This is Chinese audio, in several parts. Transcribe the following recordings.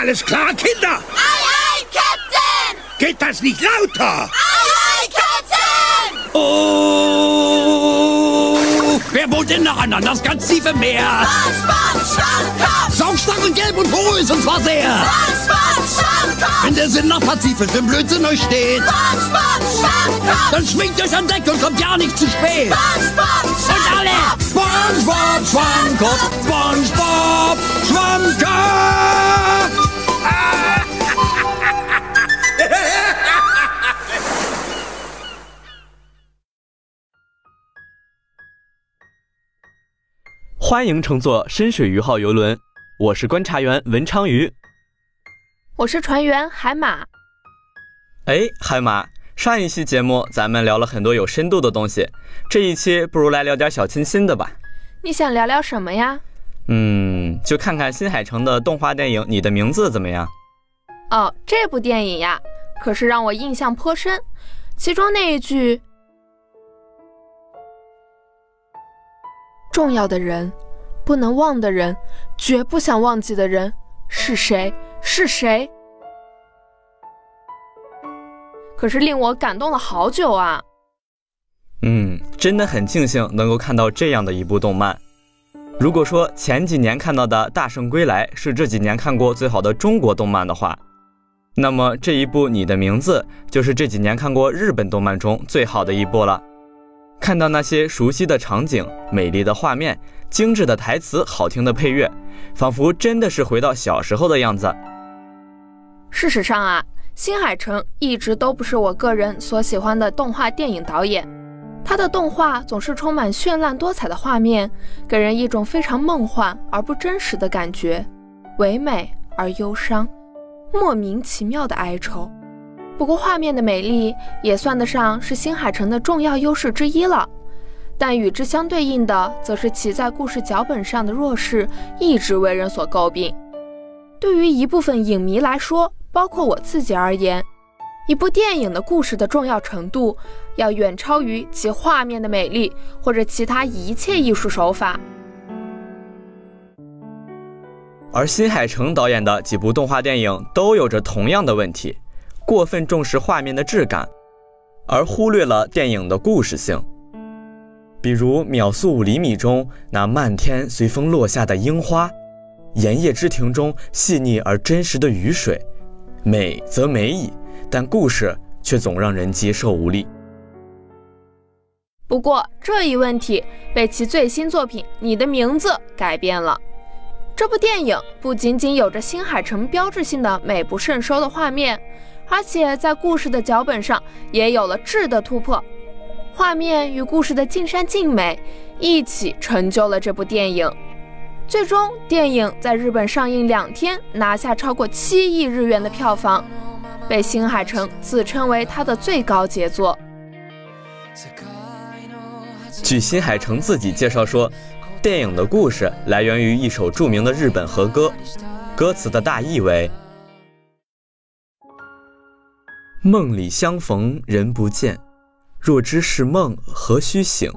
Alles klar, Kinder? Aye, aye, Captain! Geht das nicht lauter? Aye, aye, Captain! Oh! Wer wohnt denn nacheinander? Das ganz tiefe Meer. SpongeBob Schwammkopf! Saugstachel gelb und porös und zwar sehr. SpongeBob Schwammkopf! Wenn der Sinn nach Pazifisch im Blödsinn euch steht, SpongeBob Schwammkopf! dann schwingt euch an Deck und kommt ja nicht zu spät. SpongeBob Und alle! SpongeBob Schwammkopf, SpongeBob Schwammkopf! 欢迎乘坐深水鱼号游轮，我是观察员文昌鱼。我是船员海马。哎，海马，上一期节目咱们聊了很多有深度的东西，这一期不如来聊点小清新的吧？你想聊聊什么呀？嗯，就看看新海诚的动画电影《你的名字》怎么样？哦，这部电影呀，可是让我印象颇深。其中那一句“重要的人，不能忘的人，绝不想忘记的人是谁？是谁？”可是令我感动了好久啊！嗯，真的很庆幸能够看到这样的一部动漫。如果说前几年看到的《大圣归来》是这几年看过最好的中国动漫的话，那么这一部《你的名字》就是这几年看过日本动漫中最好的一部了。看到那些熟悉的场景、美丽的画面、精致的台词、好听的配乐，仿佛真的是回到小时候的样子。事实上啊，新海诚一直都不是我个人所喜欢的动画电影导演。他的动画总是充满绚烂多彩的画面，给人一种非常梦幻而不真实的感觉，唯美而忧伤，莫名其妙的哀愁。不过，画面的美丽也算得上是新海诚的重要优势之一了。但与之相对应的，则是其在故事脚本上的弱势，一直为人所诟病。对于一部分影迷来说，包括我自己而言，一部电影的故事的重要程度，要远超于其画面的美丽或者其他一切艺术手法。而新海诚导演的几部动画电影都有着同样的问题：过分重视画面的质感，而忽略了电影的故事性。比如《秒速五厘米》中那漫天随风落下的樱花，《盐业之庭》中细腻而真实的雨水，美则美矣。但故事却总让人接受无力。不过这一问题被其最新作品《你的名字》改变了。这部电影不仅仅有着新海诚标志性的美不胜收的画面，而且在故事的脚本上也有了质的突破。画面与故事的尽善尽美一起成就了这部电影。最终，电影在日本上映两天，拿下超过七亿日元的票房。被新海诚自称为他的最高杰作。据新海诚自己介绍说，电影的故事来源于一首著名的日本和歌，歌词的大意为：梦里相逢人不见，若知是梦何须醒？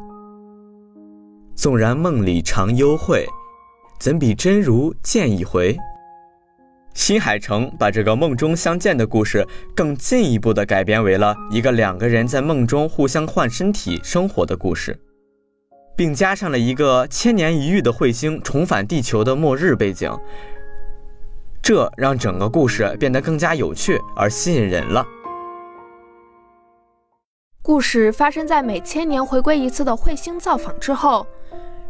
纵然梦里常幽会，怎比真如见一回？新海诚把这个梦中相见的故事更进一步的改编为了一个两个人在梦中互相换身体生活的故事，并加上了一个千年一遇的彗星重返地球的末日背景，这让整个故事变得更加有趣而吸引人了。故事发生在每千年回归一次的彗星造访之后，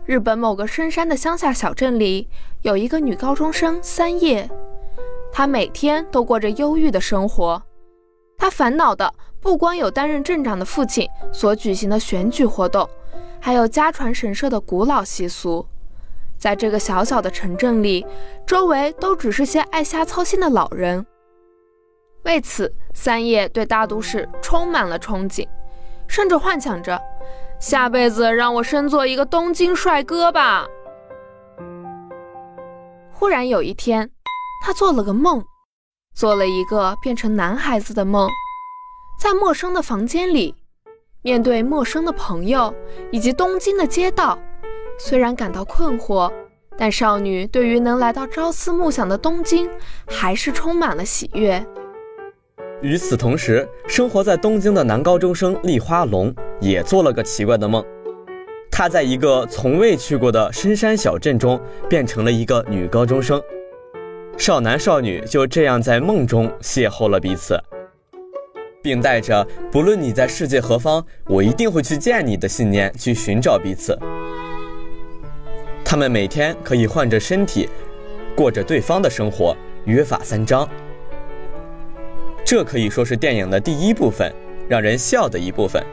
日本某个深山的乡下小镇里有一个女高中生三叶。她每天都过着忧郁的生活，她烦恼的不光有担任镇长的父亲所举行的选举活动，还有家传神社的古老习俗。在这个小小的城镇里，周围都只是些爱瞎操心的老人。为此，三叶对大都市充满了憧憬，甚至幻想着下辈子让我生做一个东京帅哥吧。忽然有一天。他做了个梦，做了一个变成男孩子的梦，在陌生的房间里，面对陌生的朋友以及东京的街道，虽然感到困惑，但少女对于能来到朝思暮想的东京，还是充满了喜悦。与此同时，生活在东京的男高中生立花龙也做了个奇怪的梦。他在一个从未去过的深山小镇中，变成了一个女高中生。少男少女就这样在梦中邂逅了彼此，并带着“不论你在世界何方，我一定会去见你”的信念去寻找彼此。他们每天可以换着身体，过着对方的生活，约法三章。这可以说是电影的第一部分，让人笑的一部分。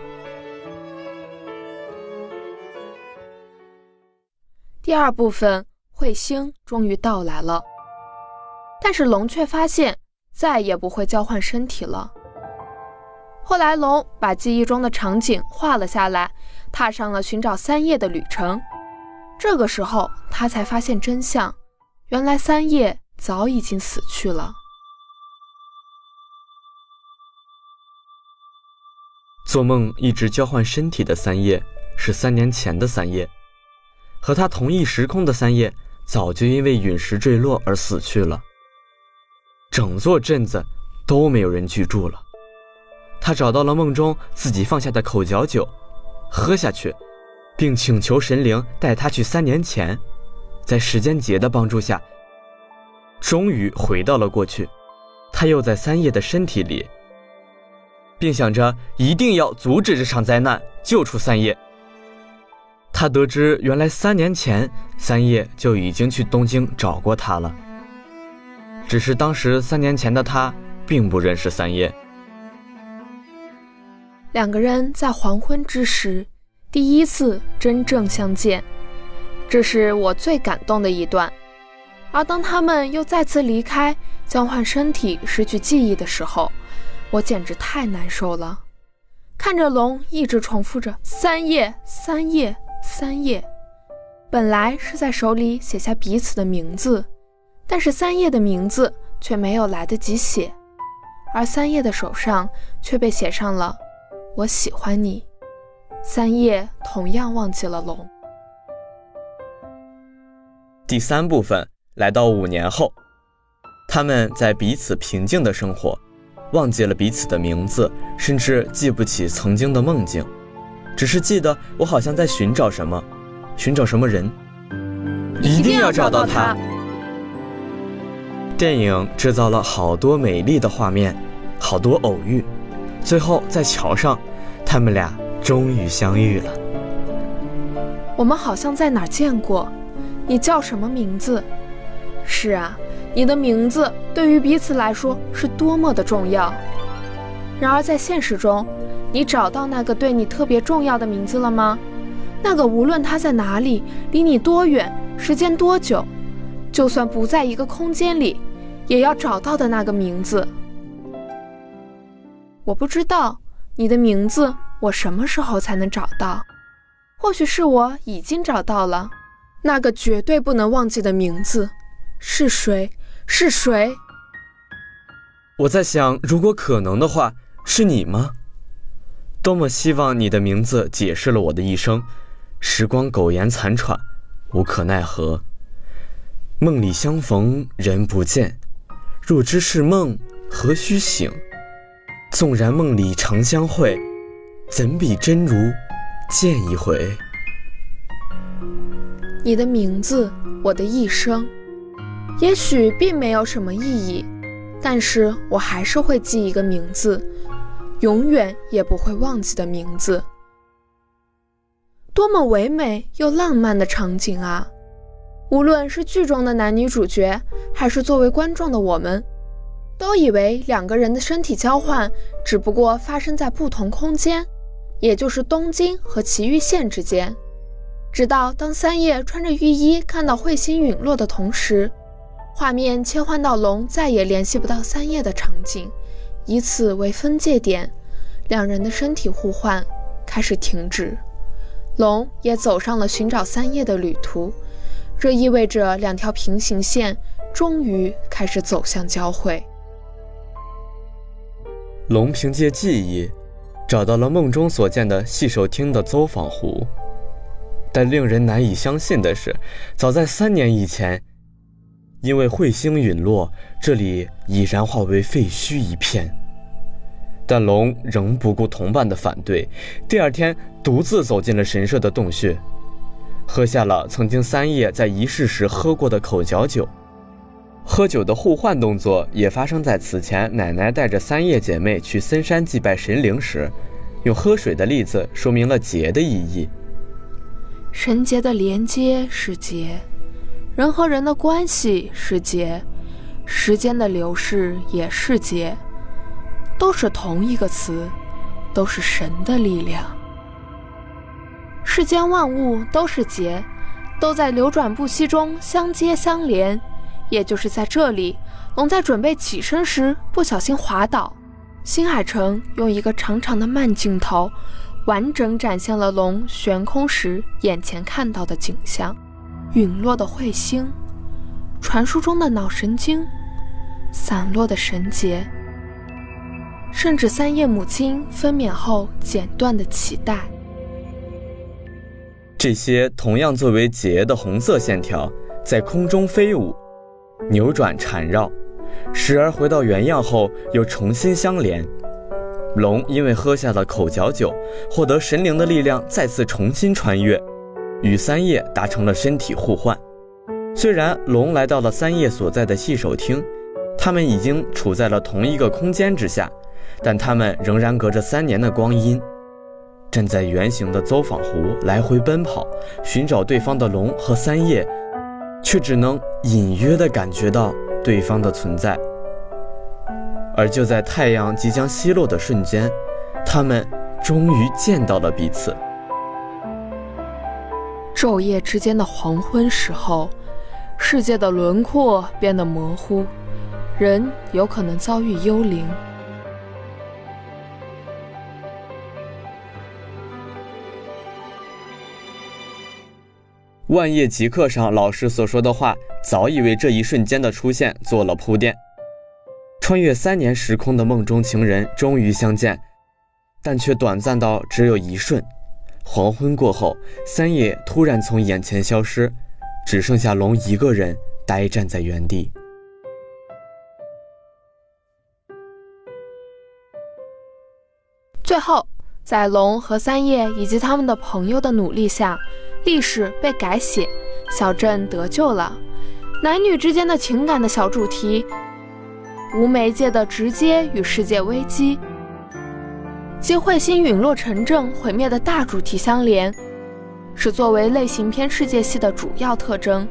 第二部分，彗星终于到来了，但是龙却发现再也不会交换身体了。后来，龙把记忆中的场景画了下来，踏上了寻找三叶的旅程。这个时候，他才发现真相，原来三叶早已经死去了。做梦一直交换身体的三叶，是三年前的三叶。和他同一时空的三叶早就因为陨石坠落而死去了，整座镇子都没有人居住了。他找到了梦中自己放下的口嚼酒，喝下去，并请求神灵带他去三年前，在时间节的帮助下，终于回到了过去。他又在三叶的身体里，并想着一定要阻止这场灾难，救出三叶。他得知，原来三年前三叶就已经去东京找过他了。只是当时三年前的他并不认识三叶。两个人在黄昏之时第一次真正相见，这是我最感动的一段。而当他们又再次离开，交换身体、失去记忆的时候，我简直太难受了。看着龙一直重复着“三叶，三叶”。三叶本来是在手里写下彼此的名字，但是三叶的名字却没有来得及写，而三叶的手上却被写上了“我喜欢你”。三叶同样忘记了龙。第三部分来到五年后，他们在彼此平静的生活，忘记了彼此的名字，甚至记不起曾经的梦境。只是记得，我好像在寻找什么，寻找什么人，一定要找到他。电影制造了好多美丽的画面，好多偶遇，最后在桥上，他们俩终于相遇了。我们好像在哪儿见过，你叫什么名字？是啊，你的名字对于彼此来说是多么的重要。然而在现实中。你找到那个对你特别重要的名字了吗？那个无论他在哪里，离你多远，时间多久，就算不在一个空间里，也要找到的那个名字。我不知道你的名字，我什么时候才能找到？或许是我已经找到了，那个绝对不能忘记的名字，是谁？是谁？我在想，如果可能的话，是你吗？多么希望你的名字解释了我的一生，时光苟延残喘，无可奈何。梦里相逢人不见，若知是梦何须醒？纵然梦里常相会，怎比真如见一回？你的名字，我的一生，也许并没有什么意义，但是我还是会记一个名字。永远也不会忘记的名字，多么唯美又浪漫的场景啊！无论是剧中的男女主角，还是作为观众的我们，都以为两个人的身体交换只不过发生在不同空间，也就是东京和埼玉县之间。直到当三叶穿着浴衣看到彗星陨落的同时，画面切换到龙再也联系不到三叶的场景。以此为分界点，两人的身体互换开始停止，龙也走上了寻找三叶的旅途。这意味着两条平行线终于开始走向交汇。龙凭借记忆找到了梦中所见的细手町的走访湖，但令人难以相信的是，早在三年以前，因为彗星陨落，这里已然化为废墟一片。但龙仍不顾同伴的反对，第二天独自走进了神社的洞穴，喝下了曾经三叶在仪式时喝过的口角酒。喝酒的互换动作也发生在此前奶奶带着三叶姐妹去森山祭拜神灵时，用喝水的例子说明了劫的意义。神节的连接是劫，人和人的关系是劫，时间的流逝也是劫。都是同一个词，都是神的力量。世间万物都是劫，都在流转不息中相接相连。也就是在这里，龙在准备起身时不小心滑倒。新海诚用一个长长的慢镜头，完整展现了龙悬空时眼前看到的景象：陨落的彗星，传说中的脑神经，散落的神结。甚至三叶母亲分娩后剪断的脐带，这些同样作为结的红色线条在空中飞舞、扭转缠绕，时而回到原样后又重新相连。龙因为喝下了口角酒，获得神灵的力量，再次重新穿越，与三叶达成了身体互换。虽然龙来到了三叶所在的戏手厅，他们已经处在了同一个空间之下。但他们仍然隔着三年的光阴，站在圆形的走访湖来回奔跑，寻找对方的龙和三叶，却只能隐约地感觉到对方的存在。而就在太阳即将西落的瞬间，他们终于见到了彼此。昼夜之间的黄昏时候，世界的轮廓变得模糊，人有可能遭遇幽灵。万叶集课上老师所说的话，早已为这一瞬间的出现做了铺垫。穿越三年时空的梦中情人终于相见，但却短暂到只有一瞬。黄昏过后，三叶突然从眼前消失，只剩下龙一个人呆站在原地。最后，在龙和三叶以及他们的朋友的努力下。历史被改写，小镇得救了。男女之间的情感的小主题，无媒介的直接与世界危机，及彗星陨落城镇毁灭的大主题相连，是作为类型片世界系的主要特征。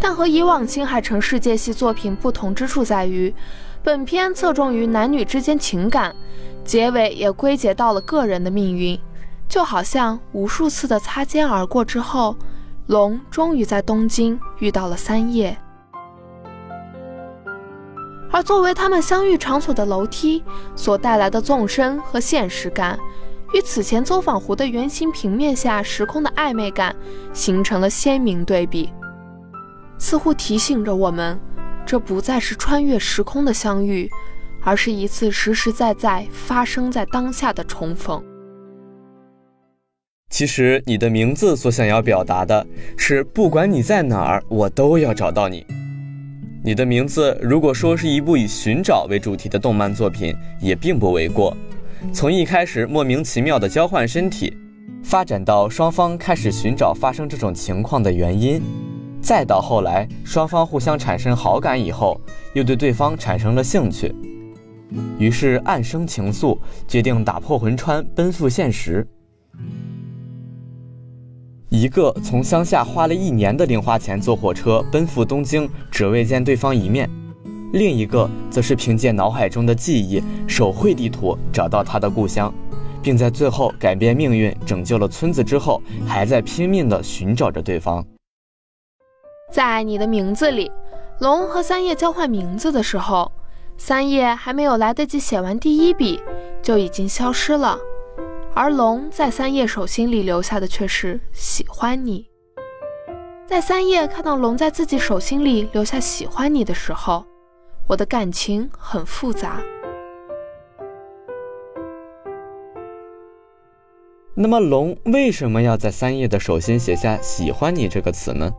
但和以往新海诚世界系作品不同之处在于，本片侧重于男女之间情感，结尾也归结到了个人的命运。就好像无数次的擦肩而过之后，龙终于在东京遇到了三叶，而作为他们相遇场所的楼梯所带来的纵深和现实感，与此前走访湖的圆形平面下时空的暧昧感形成了鲜明对比，似乎提醒着我们，这不再是穿越时空的相遇，而是一次实实在在发生在当下的重逢。其实你的名字所想要表达的是，不管你在哪儿，我都要找到你。你的名字如果说是一部以寻找为主题的动漫作品，也并不为过。从一开始莫名其妙的交换身体，发展到双方开始寻找发生这种情况的原因，再到后来双方互相产生好感以后，又对对方产生了兴趣，于是暗生情愫，决定打破魂穿，奔赴现实。一个从乡下花了一年的零花钱坐火车奔赴东京，只为见对方一面；另一个则是凭借脑海中的记忆，手绘地图找到他的故乡，并在最后改变命运，拯救了村子之后，还在拼命地寻找着对方。在你的名字里，龙和三叶交换名字的时候，三叶还没有来得及写完第一笔，就已经消失了。而龙在三叶手心里留下的却是喜欢你。在三叶看到龙在自己手心里留下喜欢你的时候，我的感情很复杂。那么龙为什么要在三叶的手心写下“喜欢你”这个词呢？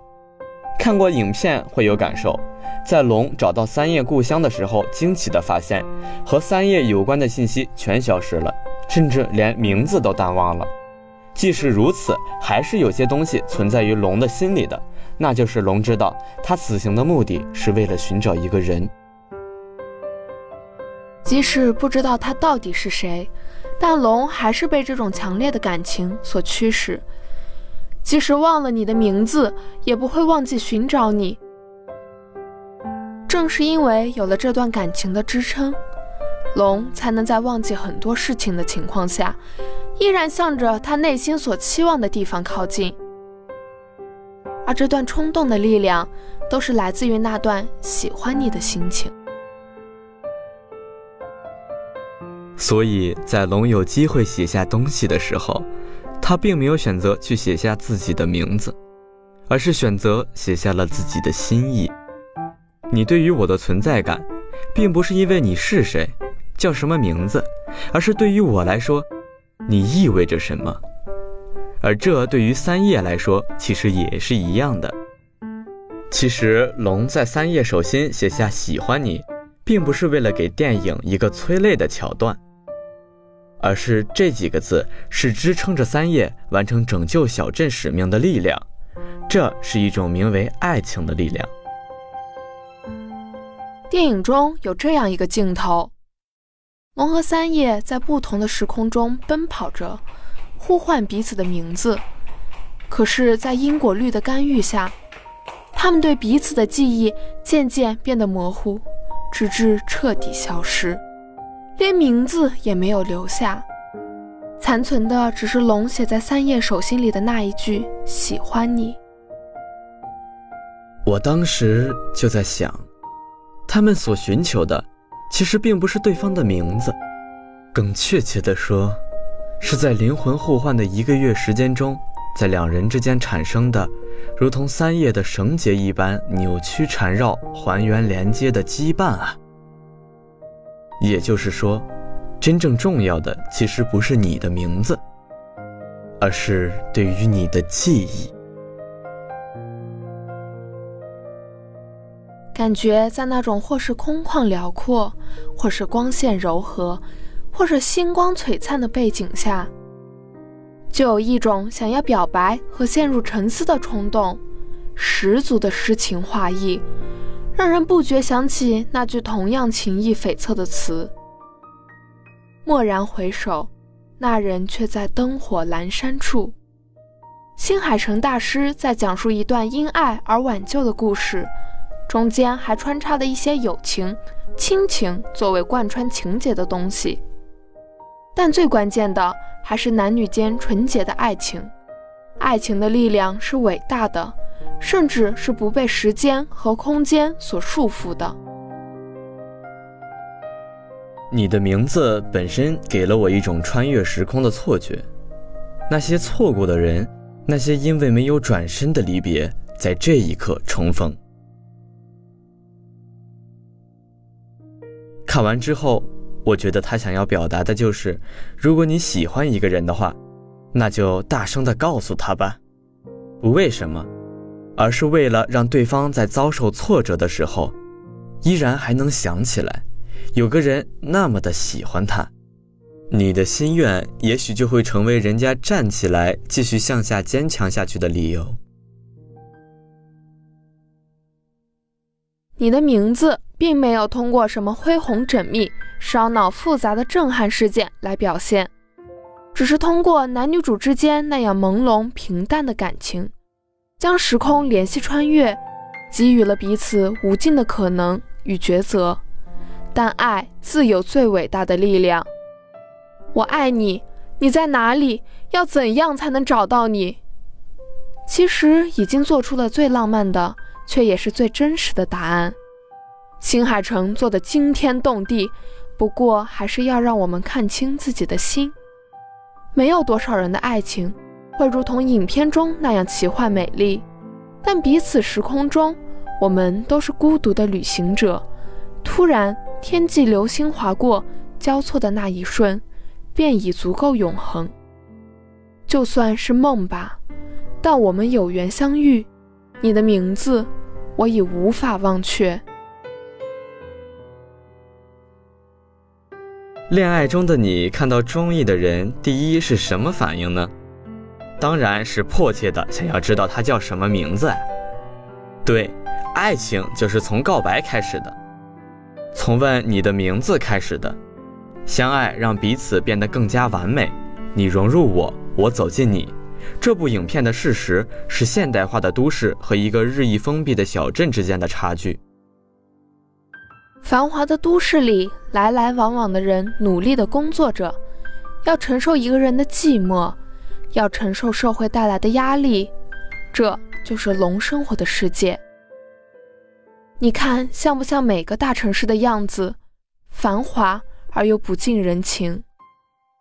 看过影片会有感受，在龙找到三叶故乡的时候，惊奇地发现和三叶有关的信息全消失了，甚至连名字都淡忘了。即使如此，还是有些东西存在于龙的心里的，那就是龙知道他此行的目的是为了寻找一个人，即使不知道他到底是谁。但龙还是被这种强烈的感情所驱使，即使忘了你的名字，也不会忘记寻找你。正是因为有了这段感情的支撑，龙才能在忘记很多事情的情况下，依然向着他内心所期望的地方靠近。而这段冲动的力量，都是来自于那段喜欢你的心情。所以在龙有机会写下东西的时候，他并没有选择去写下自己的名字，而是选择写下了自己的心意。你对于我的存在感，并不是因为你是谁，叫什么名字，而是对于我来说，你意味着什么。而这对于三叶来说，其实也是一样的。其实龙在三叶手心写下喜欢你，并不是为了给电影一个催泪的桥段。而是这几个字是支撑着三叶完成拯救小镇使命的力量，这是一种名为爱情的力量。电影中有这样一个镜头：龙和三叶在不同的时空中奔跑着，呼唤彼此的名字。可是，在因果律的干预下，他们对彼此的记忆渐渐变得模糊，直至彻底消失。连名字也没有留下，残存的只是龙写在三叶手心里的那一句“喜欢你”。我当时就在想，他们所寻求的，其实并不是对方的名字，更确切地说，是在灵魂互换的一个月时间中，在两人之间产生的，如同三叶的绳结一般扭曲缠绕、还原连接的羁绊啊。也就是说，真正重要的其实不是你的名字，而是对于你的记忆。感觉在那种或是空旷辽阔，或是光线柔和，或是星光璀璨的背景下，就有一种想要表白和陷入沉思的冲动，十足的诗情画意。让人不觉想起那句同样情意悱恻的词。蓦然回首，那人却在灯火阑珊处。新海诚大师在讲述一段因爱而挽救的故事，中间还穿插了一些友情、亲情作为贯穿情节的东西。但最关键的还是男女间纯洁的爱情，爱情的力量是伟大的。甚至是不被时间和空间所束缚的。你的名字本身给了我一种穿越时空的错觉，那些错过的人，那些因为没有转身的离别，在这一刻重逢。看完之后，我觉得他想要表达的就是：如果你喜欢一个人的话，那就大声的告诉他吧。不为什么。而是为了让对方在遭受挫折的时候，依然还能想起来，有个人那么的喜欢他，你的心愿也许就会成为人家站起来继续向下坚强下去的理由。你的名字并没有通过什么恢宏缜密、烧脑复杂的震撼事件来表现，只是通过男女主之间那样朦胧平淡的感情。将时空联系穿越，给予了彼此无尽的可能与抉择，但爱自有最伟大的力量。我爱你，你在哪里？要怎样才能找到你？其实已经做出了最浪漫的，却也是最真实的答案。新海诚做的惊天动地，不过还是要让我们看清自己的心。没有多少人的爱情。会如同影片中那样奇幻美丽，但彼此时空中，我们都是孤独的旅行者。突然，天际流星划过，交错的那一瞬，便已足够永恒。就算是梦吧，但我们有缘相遇，你的名字我已无法忘却。恋爱中的你看到中意的人，第一是什么反应呢？当然是迫切的想要知道他叫什么名字。对，爱情就是从告白开始的，从问你的名字开始的。相爱让彼此变得更加完美，你融入我，我走进你。这部影片的事实是现代化的都市和一个日益封闭的小镇之间的差距。繁华的都市里，来来往往的人努力的工作着，要承受一个人的寂寞，要承受社会带来的压力，这就是龙生活的世界。你看，像不像每个大城市的样子？繁华。而又不近人情。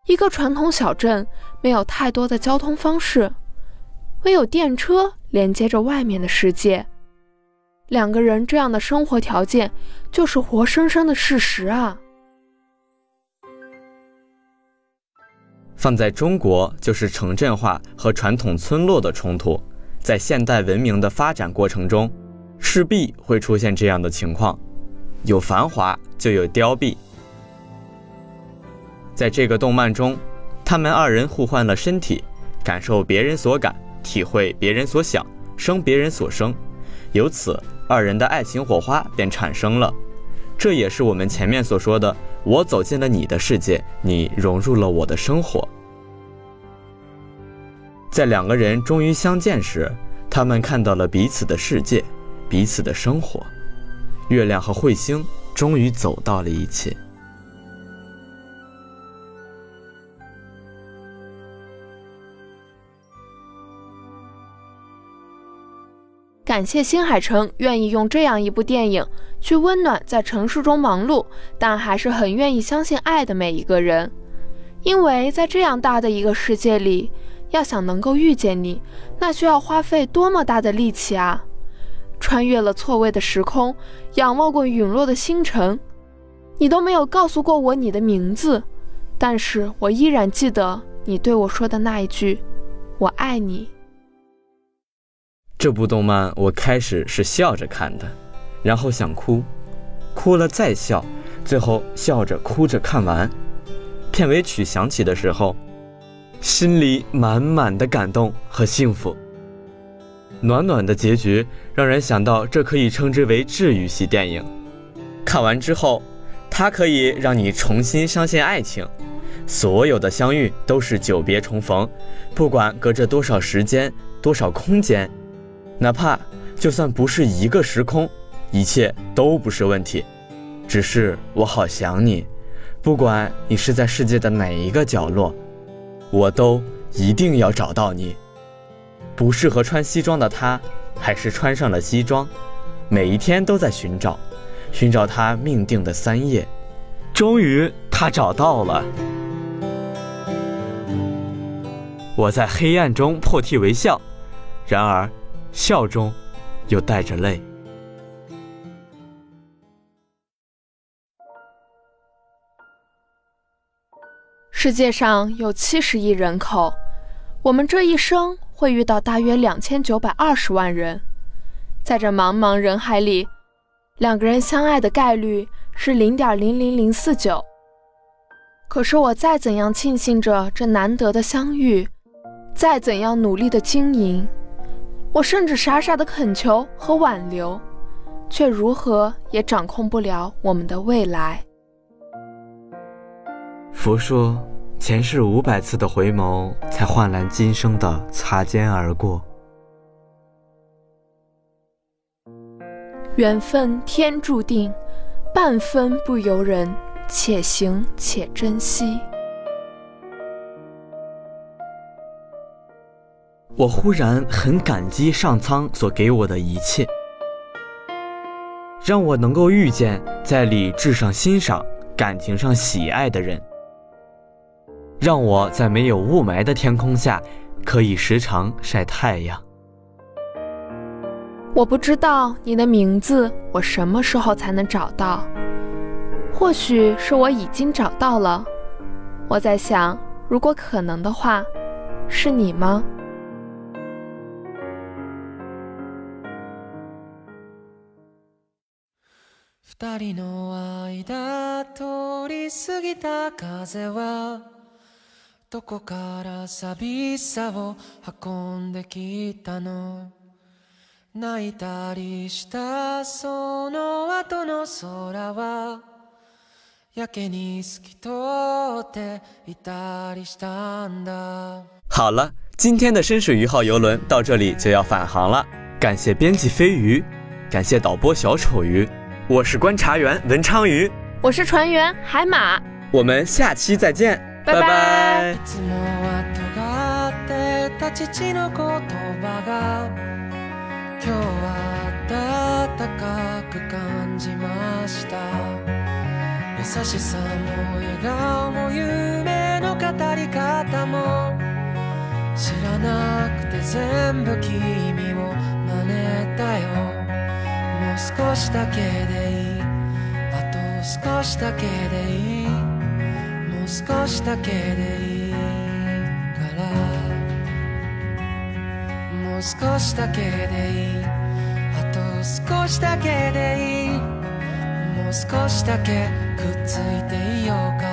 一个传统小镇没有太多的交通方式，唯有电车连接着外面的世界。两个人这样的生活条件，就是活生生的事实啊！放在中国，就是城镇化和传统村落的冲突。在现代文明的发展过程中，势必会出现这样的情况：有繁华，就有凋敝。在这个动漫中，他们二人互换了身体，感受别人所感，体会别人所想，生别人所生，由此二人的爱情火花便产生了。这也是我们前面所说的：我走进了你的世界，你融入了我的生活。在两个人终于相见时，他们看到了彼此的世界，彼此的生活。月亮和彗星终于走到了一起。感谢新海诚愿意用这样一部电影去温暖在城市中忙碌但还是很愿意相信爱的每一个人，因为在这样大的一个世界里，要想能够遇见你，那需要花费多么大的力气啊！穿越了错位的时空，仰望过陨落的星辰，你都没有告诉过我你的名字，但是我依然记得你对我说的那一句：“我爱你。”这部动漫我开始是笑着看的，然后想哭，哭了再笑，最后笑着哭着看完。片尾曲响起的时候，心里满满的感动和幸福。暖暖的结局让人想到，这可以称之为治愈系电影。看完之后，它可以让你重新相信爱情，所有的相遇都是久别重逢，不管隔着多少时间、多少空间。哪怕就算不是一个时空，一切都不是问题。只是我好想你，不管你是在世界的哪一个角落，我都一定要找到你。不适合穿西装的他，还是穿上了西装，每一天都在寻找，寻找他命定的三叶。终于，他找到了。我在黑暗中破涕为笑，然而。笑中，又带着泪。世界上有七十亿人口，我们这一生会遇到大约两千九百二十万人。在这茫茫人海里，两个人相爱的概率是零点零零零四九。可是我再怎样庆幸着这难得的相遇，再怎样努力的经营。我甚至傻傻的恳求和挽留，却如何也掌控不了我们的未来。佛说，前世五百次的回眸，才换来今生的擦肩而过。缘分天注定，半分不由人，且行且珍惜。我忽然很感激上苍所给我的一切，让我能够遇见在理智上欣赏、感情上喜爱的人，让我在没有雾霾的天空下可以时常晒太阳。我不知道你的名字，我什么时候才能找到？或许是我已经找到了。我在想，如果可能的话。是你吗？二人の間通り過ぎた風はどこから寂しさを運んできたの？泣いたりしたその後の空はやけに透き通っていたりしたんだ。好了，今天的深水鱼号游轮到这里就要返航了。感谢编辑飞鱼，感谢导播小丑鱼，我是观察员文昌鱼，我是船员海马，我们下期再见，拜拜いつもは尖ってた父の言葉が今日は暖かく感じました優しさも笑顔も夢の語り方も知らなくて全部君を真似たよもう少しだけでいいあと 少しだけでいい。もう少しだけでいいから。もう少しだけでいいあと少しだけでいいもう少しだけくっついていようか。